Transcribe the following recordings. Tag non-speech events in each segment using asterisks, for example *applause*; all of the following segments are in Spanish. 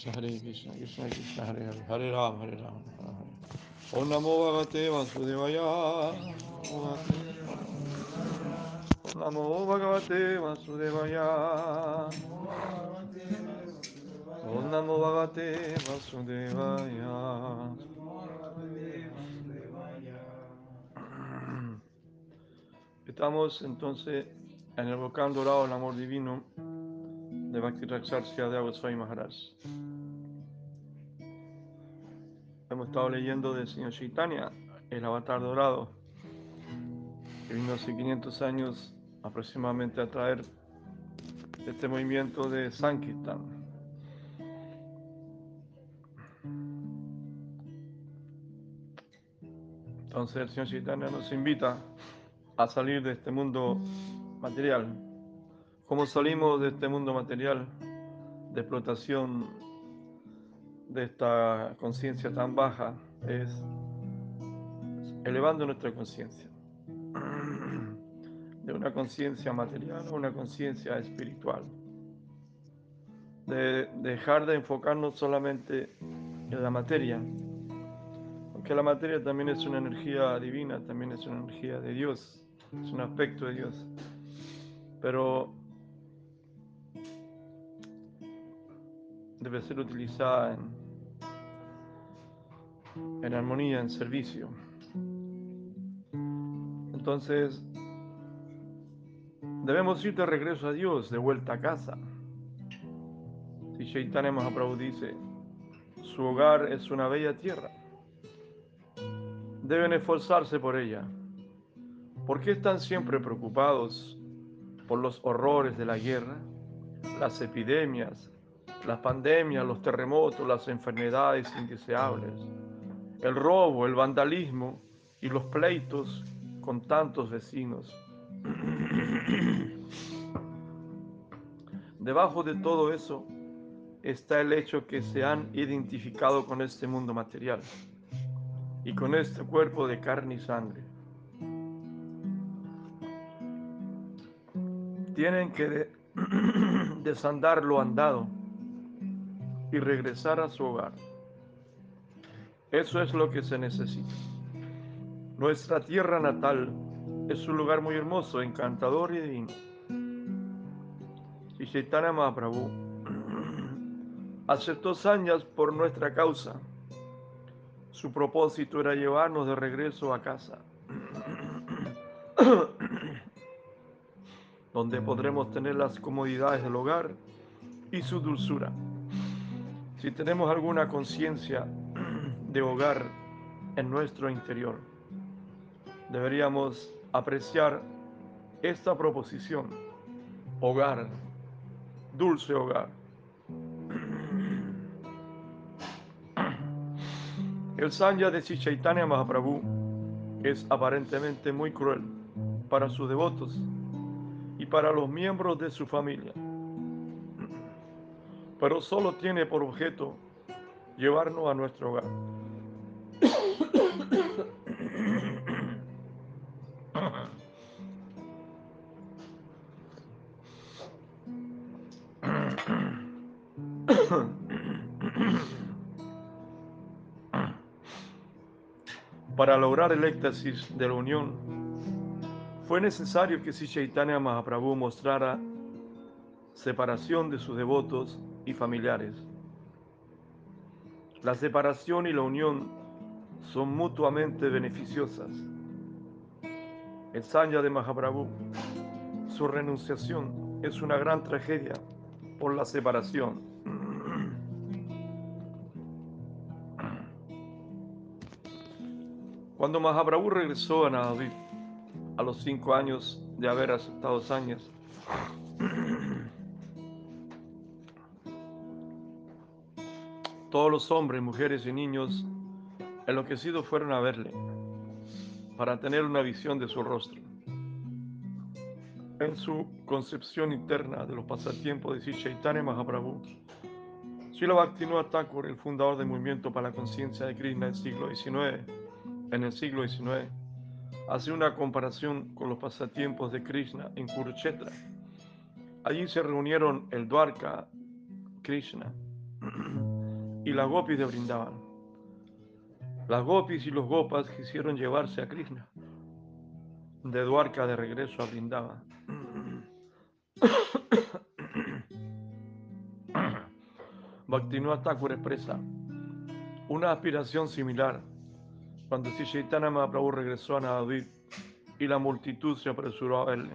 Krishna, Hare Krishna, Krishna Krishna, Hare Hare, Hare Ram, Hare Ram, Hare Hare. Om Namo Bhagavate Vasudevaya. Om Namo Bhagavate Vasudevaya. Om Namo Bhagavate Vasudevaya. Estamos entonces en el volcán dorado del amor divino de Bhakti Raksharsya de Agoswami Maharaj. Hemos estado leyendo del Señor Chaitanya, el avatar dorado, que vino hace 500 años aproximadamente a traer este movimiento de Sankirtan. Entonces el Señor Chaitanya nos invita a salir de este mundo material. ¿Cómo salimos de este mundo material de explotación de esta conciencia tan baja? Es elevando nuestra conciencia *clears throat* de una conciencia material a una conciencia espiritual. De dejar de enfocarnos solamente en la materia, porque la materia también es una energía divina, también es una energía de Dios, es un aspecto de Dios. Pero debe ser utilizada en, en armonía, en servicio. Entonces, debemos ir de regreso a Dios, de vuelta a casa. Si Chaitanya Mahaprabhu dice, su hogar es una bella tierra, deben esforzarse por ella. ¿Por qué están siempre preocupados por los horrores de la guerra, las epidemias, las pandemias, los terremotos, las enfermedades indeseables, el robo, el vandalismo y los pleitos con tantos vecinos? *clears throat* Debajo de todo eso está el hecho que se han identificado con este mundo material y con este cuerpo de carne y sangre. Tienen que de- *clears throat* desandar lo andado y regresar a su hogar. Eso es lo que se necesita. Nuestra tierra natal es un lugar muy hermoso, encantador y divino. Y Chaitanya Mahaprabhu *clears throat* aceptó sañas por nuestra causa. Su propósito era llevarnos de regreso a casa, *clears throat* donde podremos tener las comodidades del hogar y su dulzura. Si tenemos alguna conciencia *clears throat* de hogar en nuestro interior, deberíamos apreciar esta proposición, hogar, dulce hogar. *clears throat* El sanya de Chaitanya Mahaprabhu es aparentemente muy cruel para sus devotos y para los miembros de su familia, pero solo tiene por objeto llevarnos a nuestro hogar. Para lograr el éxtasis de la unión, fue necesario que si Chaitanya Mahaprabhu mostrara separación de sus devotos familiares. La separación y la unión son mutuamente beneficiosas. El Sanya de Mahaprabhu, su renunciación es una gran tragedia por la separación. Cuando Mahaprabhu regresó a Navadvip a los cinco años de haber aceptado sañas, todos los hombres, mujeres y niños enloquecidos fueron a verle para tener una visión de su rostro. En su concepción interna de los pasatiempos de Chaitanya Mahaprabhu, Srila Bhaktivinoda Thakur, el fundador del movimiento para la conciencia de Krishna del siglo XIX, en el siglo XIX, hace una comparación con los pasatiempos de Krishna en Kurukshetra. Allí se reunieron el Dwarka, Krishna, y las gopis de Brindavan. Las gopis y los gopas quisieron llevarse a Krishna de Duarca de regreso a Brindavan. Bhaktivinoda Thakur expresa una aspiración similar cuando Sri Mahaprabhu regresó a Navadvip y la multitud se apresuró a verle.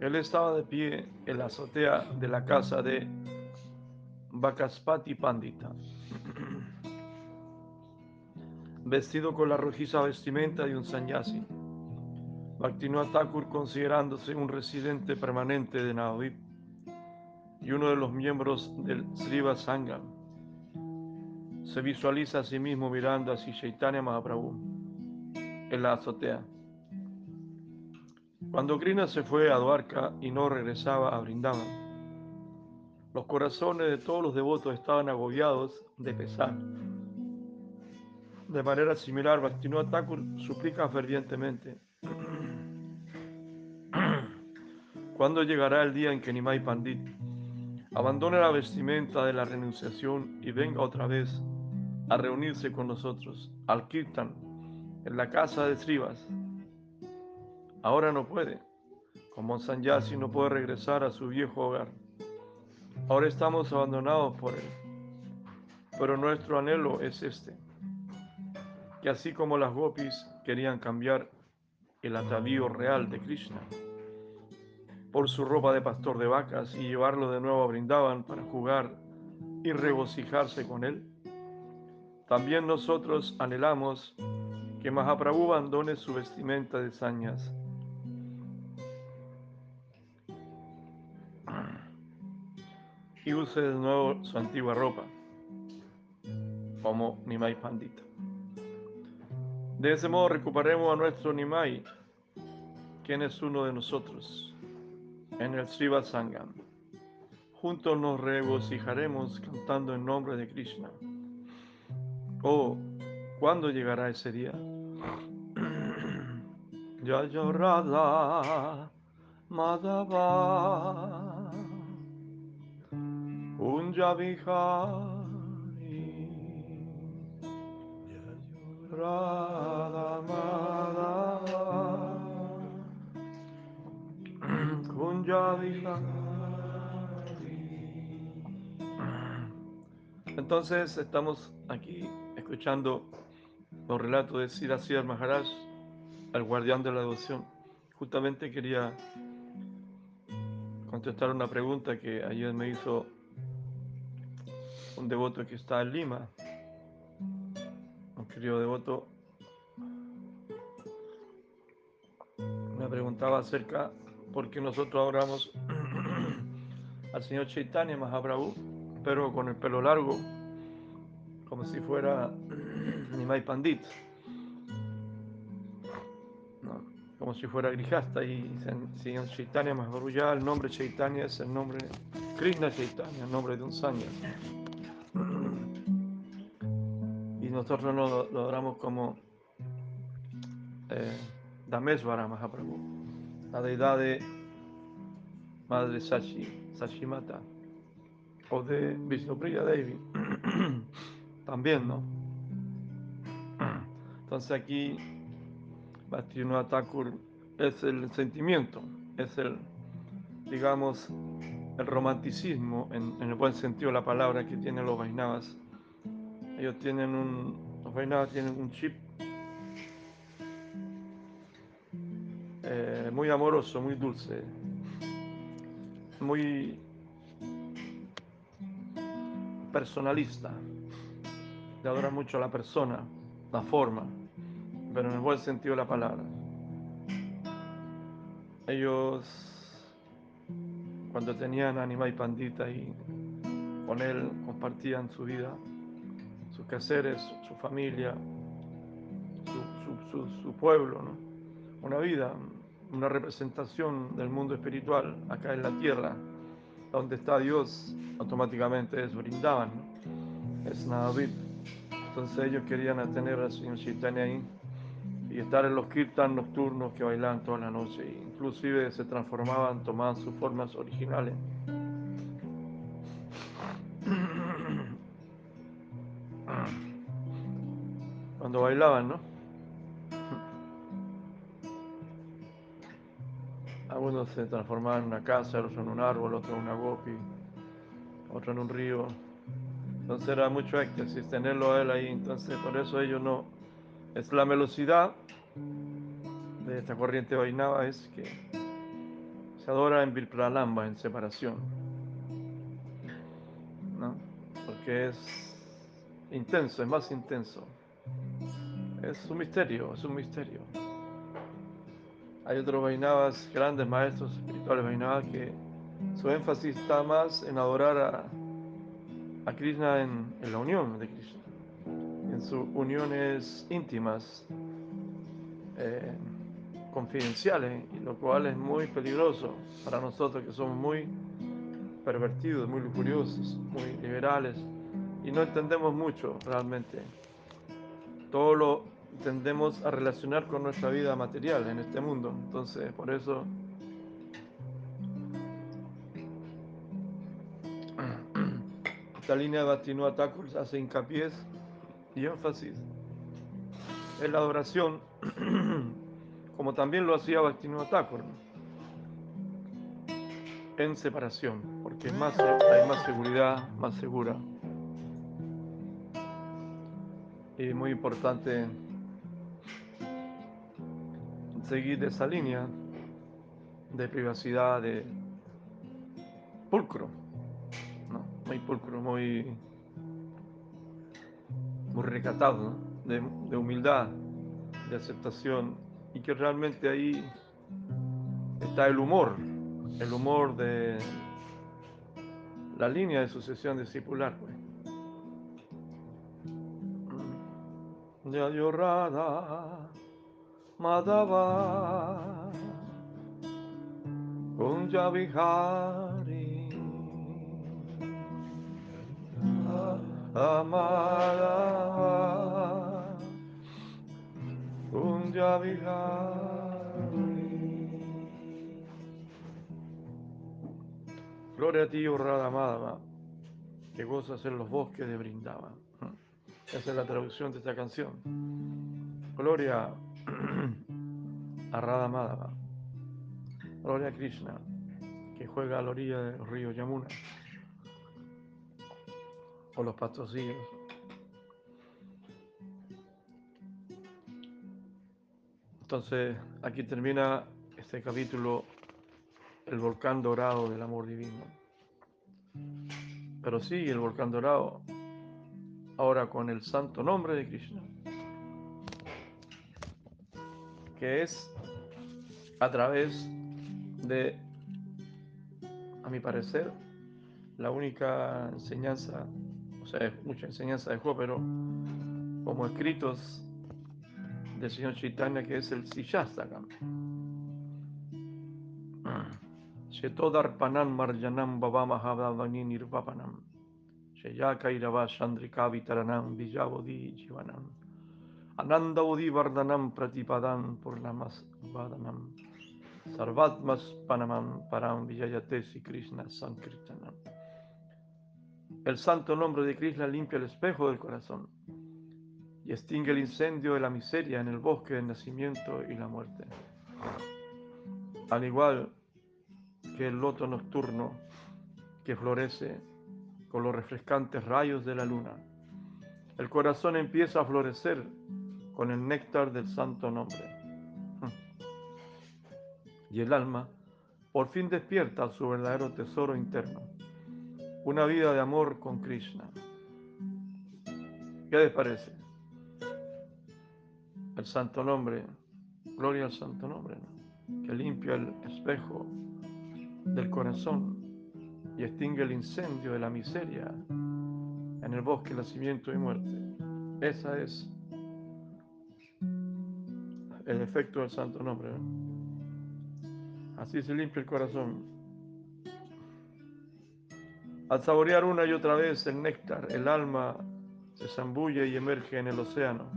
Él estaba de pie en la azotea de la casa de Bakaspati Pandita, vestido con la rojiza vestimenta de un sanyasi. Bhaktivinoda Thakur, considerándose un residente permanente de Navadvip y uno de los miembros del Sriva Sangam, se visualiza a sí mismo mirando hacia Chaitanya Mahaprabhu en la azotea. Cuando Krishna se fue a Dwarka y no regresaba a Brindavan, los corazones de todos los devotos estaban agobiados de pesar. De manera similar, Bhaktivinoda Thakur suplica fervientemente. *clears throat* ¿Cuándo llegará el día en que Nimai Pandit abandone la vestimenta de la renunciación y venga otra vez a reunirse con nosotros al Kirtan en la casa de Srivas? Ahora no puede, como Sanyasi no puede regresar a su viejo hogar. Ahora estamos abandonados por él. Pero nuestro anhelo es este, que así como las gopis querían cambiar el atavío real de Krishna por su ropa de pastor de vacas y llevarlo de nuevo a Brindavan para jugar y regocijarse con él, también nosotros anhelamos que Mahaprabhu abandone su vestimenta de sañas y use de nuevo su antigua ropa, como Nimai Pandita. De ese modo recuperemos a nuestro Nimai, quien es uno de nosotros, en el Sriva Sangam. Juntos nos regocijaremos cantando en nombre de Krishna. Oh, ¿cuándo llegará ese día? *clears throat* Ya Radha Madhava Vihari Radha Madhava Entonces estamos aquí escuchando los relatos de Siracir Maharaj, el guardián de la devoción. Justamente quería contestar una pregunta que ayer me hizo un devoto que está en Lima, un querido devoto, me preguntaba acerca por qué nosotros adoramos *clears throat* al señor Chaitanya Mahaprabhu, pero con el pelo largo, como si fuera *clears throat* Nimai Pandit, como si fuera Grijasta, y señor Chaitanya Mahaprabhu, ya el nombre Chaitanya es el nombre Krishna Chaitanya, nombre de un sanyas. Nosotros lo, lo adoramos como eh, Mahaprabhu, la deidad de Madre Sachi, Sachimata, o de Vishnupriya Devi, *clears throat* también, ¿no? Entonces aquí Bhaktivinoda Thakur es el sentimiento, es el, digamos, el romanticismo, en, en el buen sentido de la palabra que tienen los Vaisnavas ellos tienen un, los tienen un chip eh, muy amoroso, muy dulce, muy personalista. Le adoran mucho a la persona, la forma, pero en el buen sentido de la palabra. Ellos, cuando tenían Anima y Pandita y con él compartían su vida, sus quehaceres, su familia, su, pueblo, una vida, una representación del mundo espiritual acá en la tierra, donde está Dios, automáticamente es brindaban, es Navadvip. Entonces ellos querían tener al Señor Chaitanya ahí y estar en los kirtan nocturnos que bailaban toda la noche, inclusive se transformaban, tomaban sus formas originales. Cuando bailaban, ¿no? Algunos se transformaban en una casa, otros en un árbol, otro en una gopi, otro en un río. Entonces era mucho éxtasis tenerlo a él ahí. Entonces por eso ellos no. Es la velocidad de esta corriente Vainava es que se adora en Virpralamba, en separación. ¿no? Porque es intenso, es más intenso. Es un misterio, es un misterio. Hay otros Vainavas, grandes maestros espirituales Vainavas, que su énfasis está más en adorar a, a Krishna en, en, la unión de Krishna, en sus uniones íntimas, eh, confidenciales, lo cual es muy peligroso para nosotros que somos muy pervertidos, muy lujuriosos, muy liberales, y no entendemos mucho realmente. Todo lo tendemos a relacionar con nuestra vida material en este mundo. Entonces, por eso *clears throat* esta línea de Bhaktivinoda Thakur hace hincapié y énfasis en la adoración, *clears throat* como también lo hacía Bhaktivinoda Thakur, en separación, porque más, hay más seguridad, más segura. Y muy importante seguir esa línea de privacidad, de pulcro, ¿no? muy pulcro, muy, muy recatado, de, humildad, de aceptación, y que realmente ahí está el humor, el humor de la línea de sucesión discipular. Pues. Ya llorada Madhava Kunja Vihari Amada Kunja Vihari Gloria a ti, oh Radha Madhava, que gozas en los bosques de Brindava. Esa es la traducción de esta canción. Gloria a Radha Madhava. Gloria a Krishna, que juega a la orilla del río Yamuna. O los pastorcillos. Entonces, aquí termina este capítulo, el volcán dorado del amor divino. Pero sí, el volcán dorado, ahora con el santo nombre de Krishna que es a través de, a mi parecer, la única enseñanza, o sea, mucha enseñanza de pero como escritos del señor Chaitanya, que es el Siyastakam. Shetodarpanam Marjanam Babamahavavani Nirvapanam Sheyaka Irava Chandrika Vitaranam Vijavodi Jivanam Ananda Vardhanam Pratipadan por la Vadanam Sarvatmas Panamam Param Vijayatesi Krishna Sankirtanam. El santo nombre de Krishna limpia el espejo del corazón y extingue el incendio de la miseria en el bosque del nacimiento y la muerte. Al igual que el loto nocturno que florece con los refrescantes rayos de la luna, el corazón empieza a florecer con el néctar del santo nombre. Y el alma por fin despierta su verdadero tesoro interno, una vida de amor con Krishna. ¿Qué les parece? El santo nombre, gloria al santo nombre, que limpia el espejo del corazón y extingue el incendio de la miseria en el bosque, nacimiento y muerte. Esa es el efecto del santo nombre. Así se limpia el corazón. Al saborear una y otra vez el néctar, el alma se zambulle y emerge en el océano,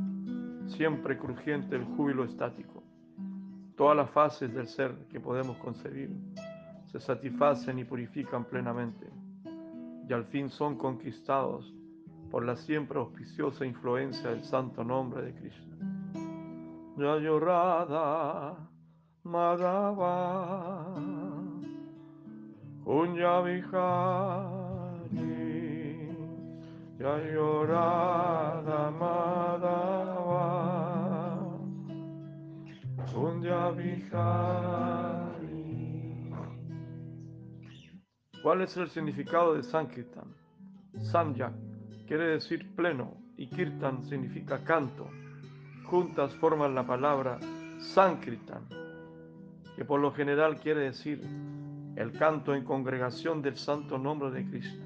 siempre crujiente el júbilo estático. Todas las fases del ser que podemos concebir se satisfacen y purifican plenamente, y al fin son conquistados por la siempre auspiciosa influencia del santo nombre de Krishna. Ya llorada, Madhava, Kunya Vihari, Ya llorada, Madhava, Kunya ¿Cuál es el significado de Sankirtan? Samyak quiere decir pleno y Kirtan significa canto. Juntas forman la palabra Sankirtan, que por lo general quiere decir el canto en congregación del santo nombre de Krishna.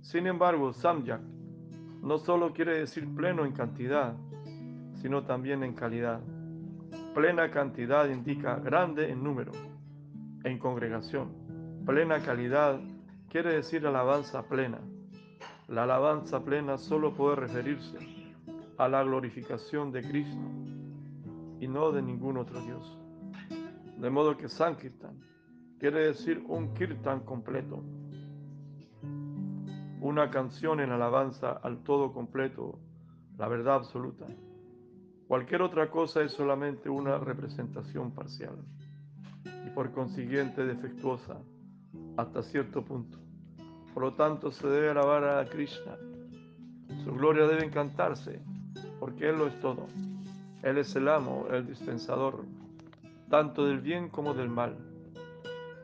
Sin embargo, Samyak no solo quiere decir pleno en cantidad, sino también en calidad. Plena cantidad indica grande en número, en congregación. Plena calidad quiere decir alabanza plena. La alabanza plena solo puede referirse a la glorificación de Cristo y no de ningún otro Dios. De modo que Sankirtan quiere decir un kirtan completo, una canción en alabanza al todo completo, la verdad absoluta. Cualquier otra cosa es solamente una representación parcial y por consiguiente defectuosa hasta cierto punto. Por lo tanto, se debe alabar a Krishna. Su gloria debe encantarse, porque Él lo es todo. Él es el amo, el dispensador, tanto del bien como del mal,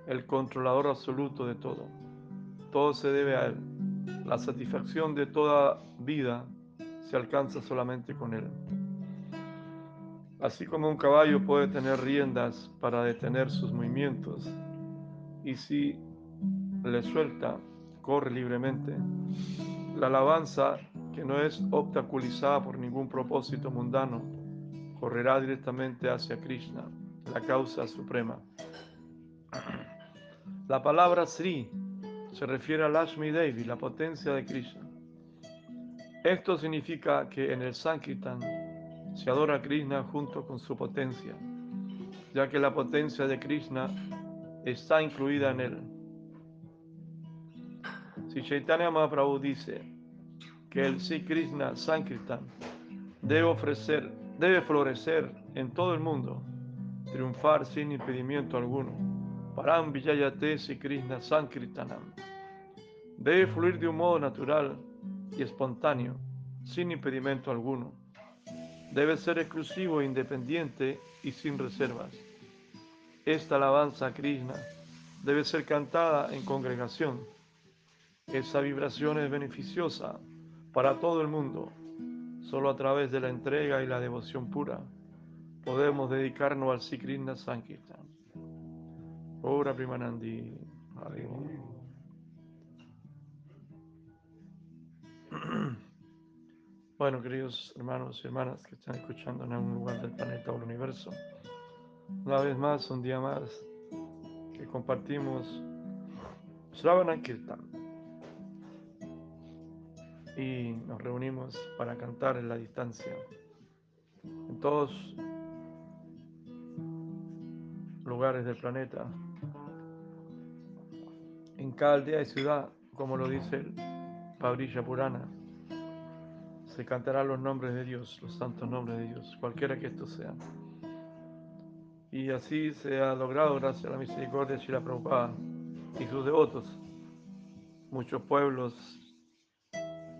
el controlador absoluto de todo. Todo se debe a Él. La satisfacción de toda vida se alcanza solamente con Él. Así como un caballo puede tener riendas para detener sus movimientos, y si le suelta, corre libremente. La alabanza, que no es obstaculizada por ningún propósito mundano, correrá directamente hacia Krishna, la causa suprema. La palabra Sri se refiere a Lashmi Devi, la potencia de Krishna. Esto significa que en el Sankirtan se adora a Krishna junto con su potencia, ya que la potencia de Krishna está incluida en él. Si Chaitanya Mahaprabhu dice que el Sri Krishna Sankirtan debe ofrecer, debe florecer en todo el mundo, triunfar sin impedimento alguno. Param Vijayate Sri Krishna Sankirtanam. Debe fluir de un modo natural y espontáneo, sin impedimento alguno. Debe ser exclusivo independiente y sin reservas. Esta alabanza a Krishna debe ser cantada en congregación esa vibración es beneficiosa para todo el mundo. Solo a través de la entrega y la devoción pura podemos dedicarnos al Sikrishna Sankirtan. Ora Primanandi. *clears throat* Bueno, queridos hermanos y hermanas que están escuchando en algún lugar del planeta o del universo, una vez más, un día más, que compartimos Shravana Kirtan y nos reunimos para cantar en la distancia. En todos lugares del planeta, en cada aldea y ciudad, como lo dice el Pabrilla Purana, se cantarán los nombres de Dios, los santos nombres de Dios, cualquiera que esto sea. Y así se ha logrado gracias a la misericordia de Shila Prabhupada y sus devotos. Muchos pueblos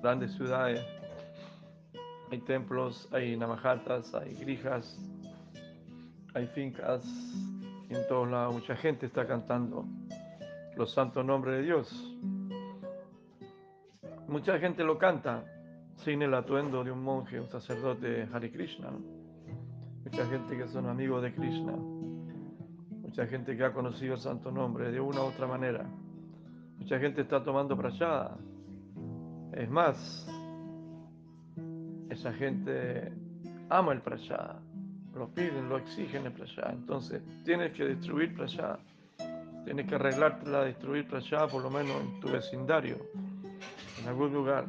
grandes ciudades. Hay templos, hay navajatas, hay grijas, hay fincas. en todos lados mucha gente está cantando los santos nombres de Dios. Mucha gente lo canta sin el atuendo de un monje, un sacerdote Hare Krishna. Mucha gente que son amigos de Krishna. Mucha gente que ha conocido el santo nombre de una u otra manera. Mucha gente está tomando prachada es más, esa gente ama el prasada, lo piden, lo exigen el prasada. Entonces, tienes que destruir prasada, tienes que arreglártela, destruir prasada por lo menos en tu vecindario, en algún lugar.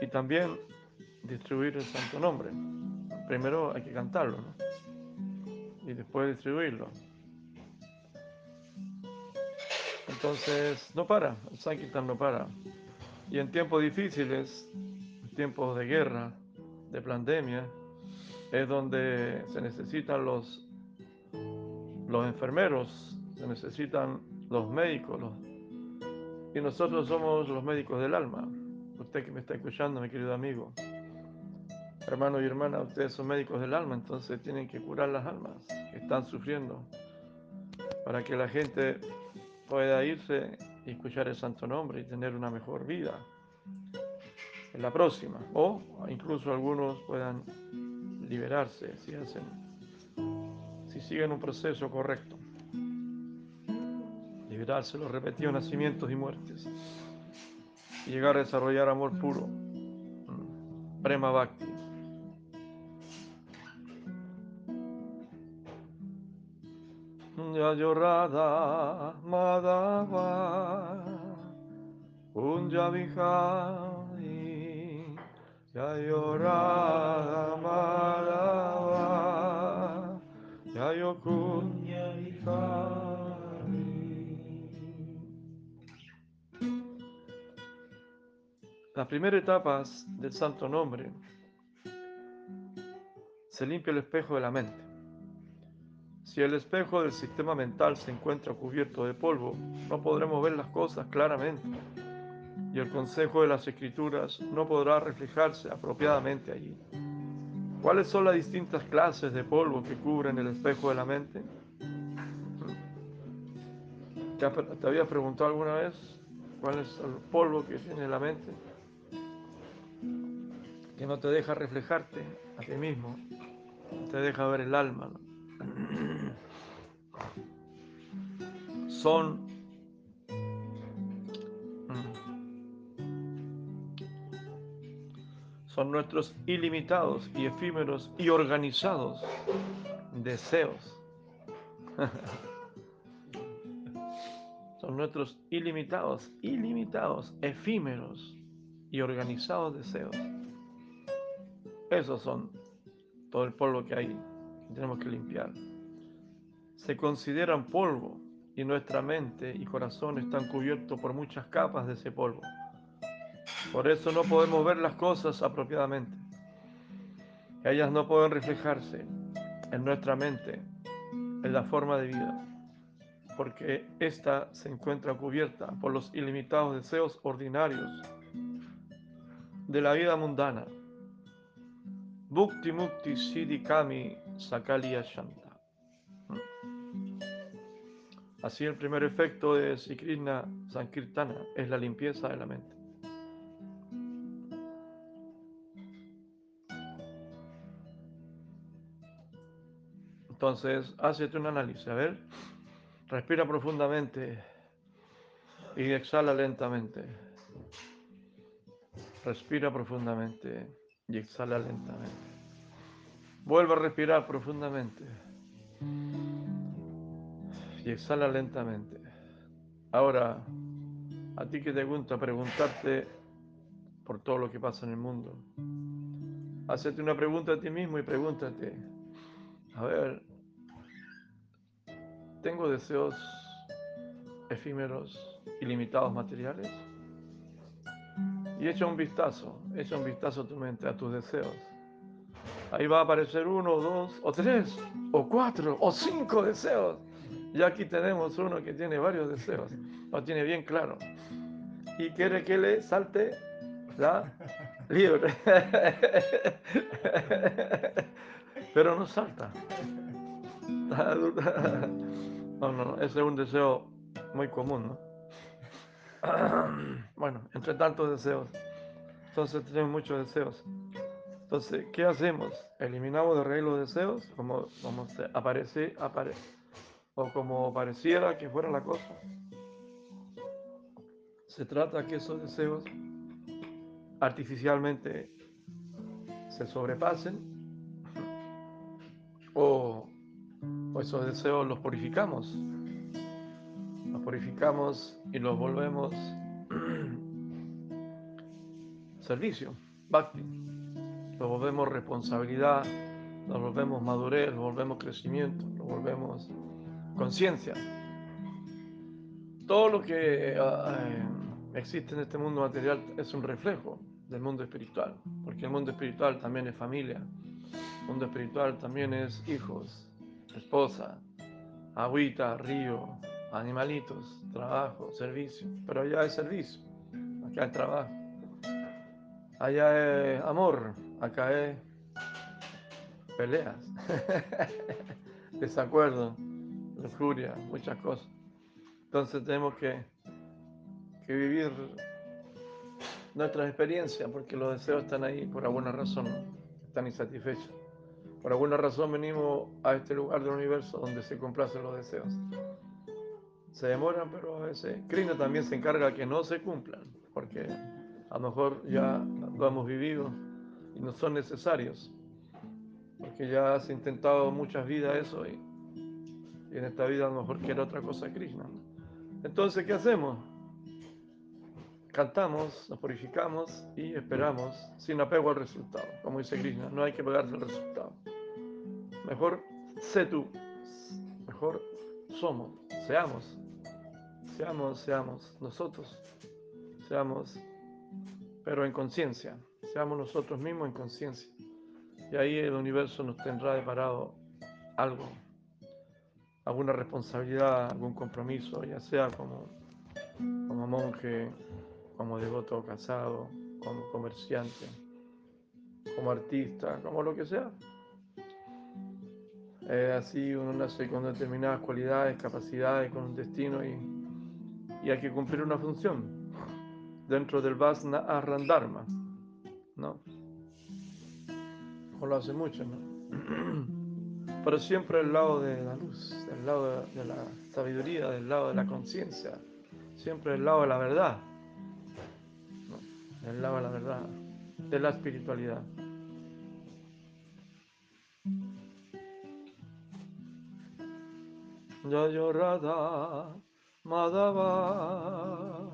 Y también distribuir el santo nombre. Primero hay que cantarlo, ¿no? Y después distribuirlo. Entonces, no para, el Sankirtan no para. Y en tiempos difíciles, tiempos de guerra, de pandemia, es donde se necesitan los, los enfermeros, se necesitan los médicos, y nosotros somos los médicos del alma. Usted que me está escuchando, mi querido amigo, hermano y hermana, ustedes son médicos del alma, entonces tienen que curar las almas que están sufriendo para que la gente pueda irse y escuchar el santo nombre y tener una mejor vida en la próxima. O incluso algunos puedan liberarse si hacen, si siguen un proceso correcto. Liberarse los repetidos nacimientos y muertes. Y llegar a desarrollar amor puro. Mm, Prema Bhakti. Yayorada Madhava Kunja Vihari Yayorada Madhava Yayo Kunja Las primeras etapas del santo nombre se limpia el espejo de la mente. Si el espejo del sistema mental se encuentra cubierto de polvo, no podremos ver las cosas claramente y el consejo de las escrituras no podrá reflejarse apropiadamente allí. ¿Cuáles son las distintas clases de polvo que cubren el espejo de la mente? ¿Te habías preguntado alguna vez cuál es el polvo que tiene la mente? Que no te deja reflejarte a ti mismo, te deja ver el alma. Son son nuestros ilimitados y efímeros y organizados deseos. *laughs* son nuestros ilimitados, ilimitados, efímeros y organizados deseos. Esos son todo el polvo que hay que tenemos que limpiar se consideran polvo y nuestra mente y corazón están cubiertos por muchas capas de ese polvo. Por eso no podemos ver las cosas apropiadamente. Ellas no pueden reflejarse en nuestra mente, en la forma de vida, porque ésta se encuentra cubierta por los ilimitados deseos ordinarios de la vida mundana. Bhukti Mukti Siddhi Kami Sakaliya Shanta. Así el primer efecto de Sikrishna Sankirtana es la limpieza de la mente. Entonces, hazte un análisis. A ver, respira profundamente y exhala lentamente. Respira profundamente y exhala lentamente. Vuelve a respirar profundamente y exhala lentamente. Ahora, a ti que te gusta preguntarte por todo lo que pasa en el mundo, hacete una pregunta a ti mismo y pregúntate, a ver, ¿tengo deseos efímeros, ilimitados materiales? Y echa un vistazo, echa un vistazo a tu mente, a tus deseos. Ahí va a aparecer uno, dos, o tres, o cuatro, o cinco deseos. Y aquí tenemos uno que tiene varios deseos, lo tiene bien claro. Y quiere que le salte la libre. *laughs* Pero no salta. No, no, ese es un deseo muy común, ¿no? *clears throat* Bueno, entre tantos deseos. Entonces tenemos muchos deseos. Entonces, ¿qué hacemos? ¿Eliminamos de raíz los deseos? Como, como aparece, aparece o como pareciera que fuera la cosa. Se trata que esos deseos artificialmente se sobrepasen o, esos deseos los purificamos. Los purificamos y los volvemos *clears throat* servicio, bhakti. Los volvemos responsabilidad, los volvemos madurez, los volvemos crecimiento, los volvemos conciencia. Todo lo que ah, existe en este mundo material es un reflejo del mundo espiritual, porque el mundo espiritual también es familia, el mundo espiritual también es hijos, esposa, agüita, río, animalitos, trabajo, servicio, pero allá es servicio, acá es trabajo, allá es amor, acá es peleas, *laughs* desacuerdo, lujuria, muchas cosas. Entonces tenemos que, que vivir nuestras experiencias porque los deseos están ahí por alguna razón, están insatisfechos. Por alguna razón venimos a este lugar del universo donde se complacen los deseos. Se demoran, pero a veces Krishna también se encarga que no se cumplan, porque a lo mejor ya lo hemos vivido y no son necesarios, porque ya has intentado muchas vidas eso y, en esta vida a lo mejor quiere otra cosa Krishna. Entonces, ¿qué hacemos? Cantamos, nos purificamos y esperamos sin apego al resultado. Como dice Krishna, no hay que pegarse el resultado. Mejor sé tú, mejor somos, seamos, seamos, seamos nosotros, seamos, pero en conciencia, seamos nosotros mismos en conciencia. Y ahí el universo nos tendrá deparado algo, alguna responsabilidad, algún compromiso, ya sea como, como monje, como devoto casado, como comerciante, como artista, como lo que sea. así uno nace con determinadas cualidades, capacidades, con un destino y, y hay que cumplir una función dentro del Vasna Arrandharma, ¿no? Como lo hace mucho, ¿no? *clears throat* Pero siempre del lado de la luz, del lado de la sabiduría, del lado de la conciencia, siempre del lado de la verdad el lado de la verdad, de la espiritualidad. Ya llorada Madhava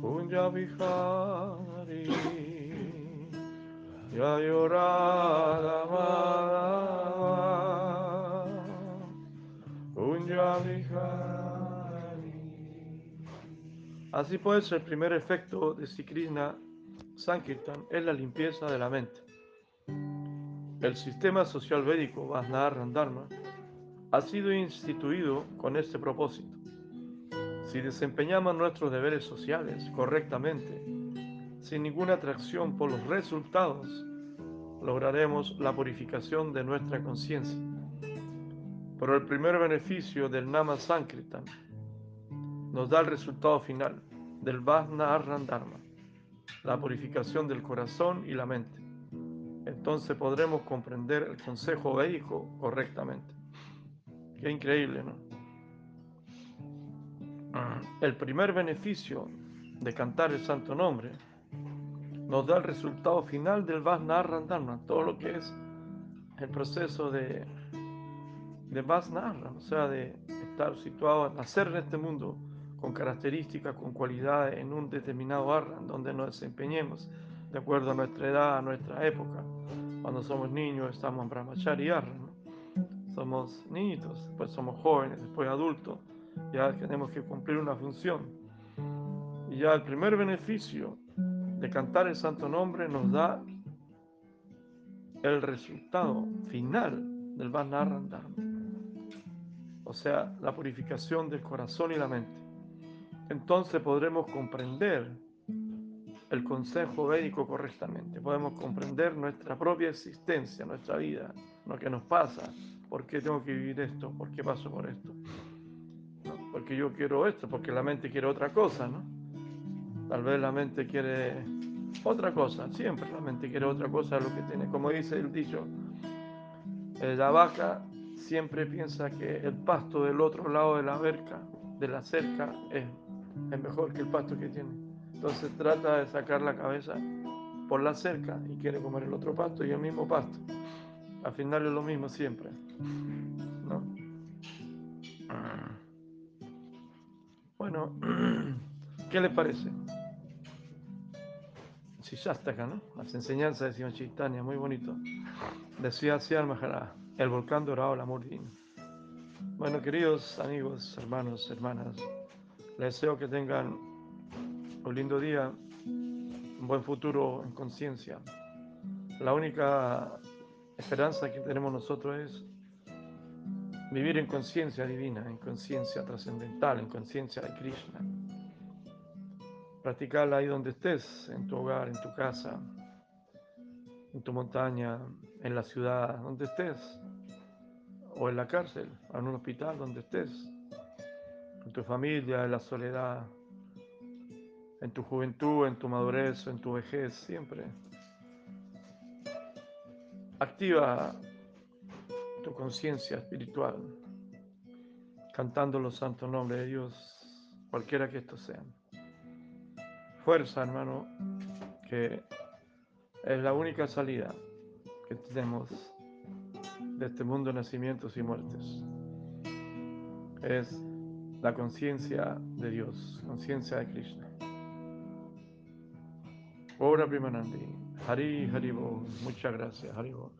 Kunja Vihari Ya llorada Madhava Así pues, el primer efecto de Sikrishna Sankirtan es la limpieza de la mente. El sistema social védico Dharma ha sido instituido con este propósito. Si desempeñamos nuestros deberes sociales correctamente, sin ninguna atracción por los resultados, lograremos la purificación de nuestra conciencia. Pero el primer beneficio del Nama Sankirtan nos da el resultado final del Vajna Arrandharma, la purificación del corazón y la mente. Entonces podremos comprender el consejo védico correctamente. Qué increíble, ¿no? El primer beneficio de cantar el santo nombre nos da el resultado final del Vajna Arrandharma, todo lo que es el proceso de, de Vajna, o sea, de estar situado, nacer en este mundo con características, con cualidades en un determinado arran donde nos desempeñemos de acuerdo a nuestra edad, a nuestra época. Cuando somos niños estamos en brahmachari arran, somos niñitos, después somos jóvenes, después adultos, ya tenemos que cumplir una función. Y ya el primer beneficio de cantar el santo nombre nos da el resultado final del Varnaran Dharma. O sea, la purificación del corazón y la mente entonces podremos comprender el consejo védico correctamente. Podemos comprender nuestra propia existencia, nuestra vida, lo que nos pasa, por qué tengo que vivir esto, por qué paso por esto. Porque yo quiero esto, porque la mente quiere otra cosa, ¿no? Tal vez la mente quiere otra cosa, siempre la mente quiere otra cosa de lo que tiene. Como dice el dicho, eh, la vaca siempre piensa que el pasto del otro lado de la verca, de la cerca, es mejor que el pasto que tiene. Entonces trata de sacar la cabeza por la cerca y quiere comer el otro pasto y el mismo pasto. Al final es lo mismo siempre. ¿no? Bueno, *clears throat* ¿qué le parece? Acá, ¿no? Las enseñanzas de Sion Chaitanya, muy bonito. Decía Siar Maharaj, el volcán dorado, el amor divino. Bueno, queridos amigos, hermanos, hermanas, les deseo que tengan un lindo día, un buen futuro en conciencia. La única esperanza que tenemos nosotros es vivir en conciencia divina, en conciencia trascendental, en conciencia de Krishna. Practicarla ahí donde estés, en tu hogar, en tu casa, en tu montaña, en la ciudad, donde estés, o en la cárcel, en un hospital, donde estés, en tu familia, en la soledad, en tu juventud, en tu madurez, en tu vejez, siempre. Activa tu conciencia espiritual, cantando los santos nombres de Dios, cualquiera que estos sean. Fuerza, hermano, que es la única salida que tenemos de este mundo nacimientos y muertes. Es la conciencia de Dios, conciencia de Krishna. Ora Primanandi. Hari Haribo. Muchas gracias, Haribo.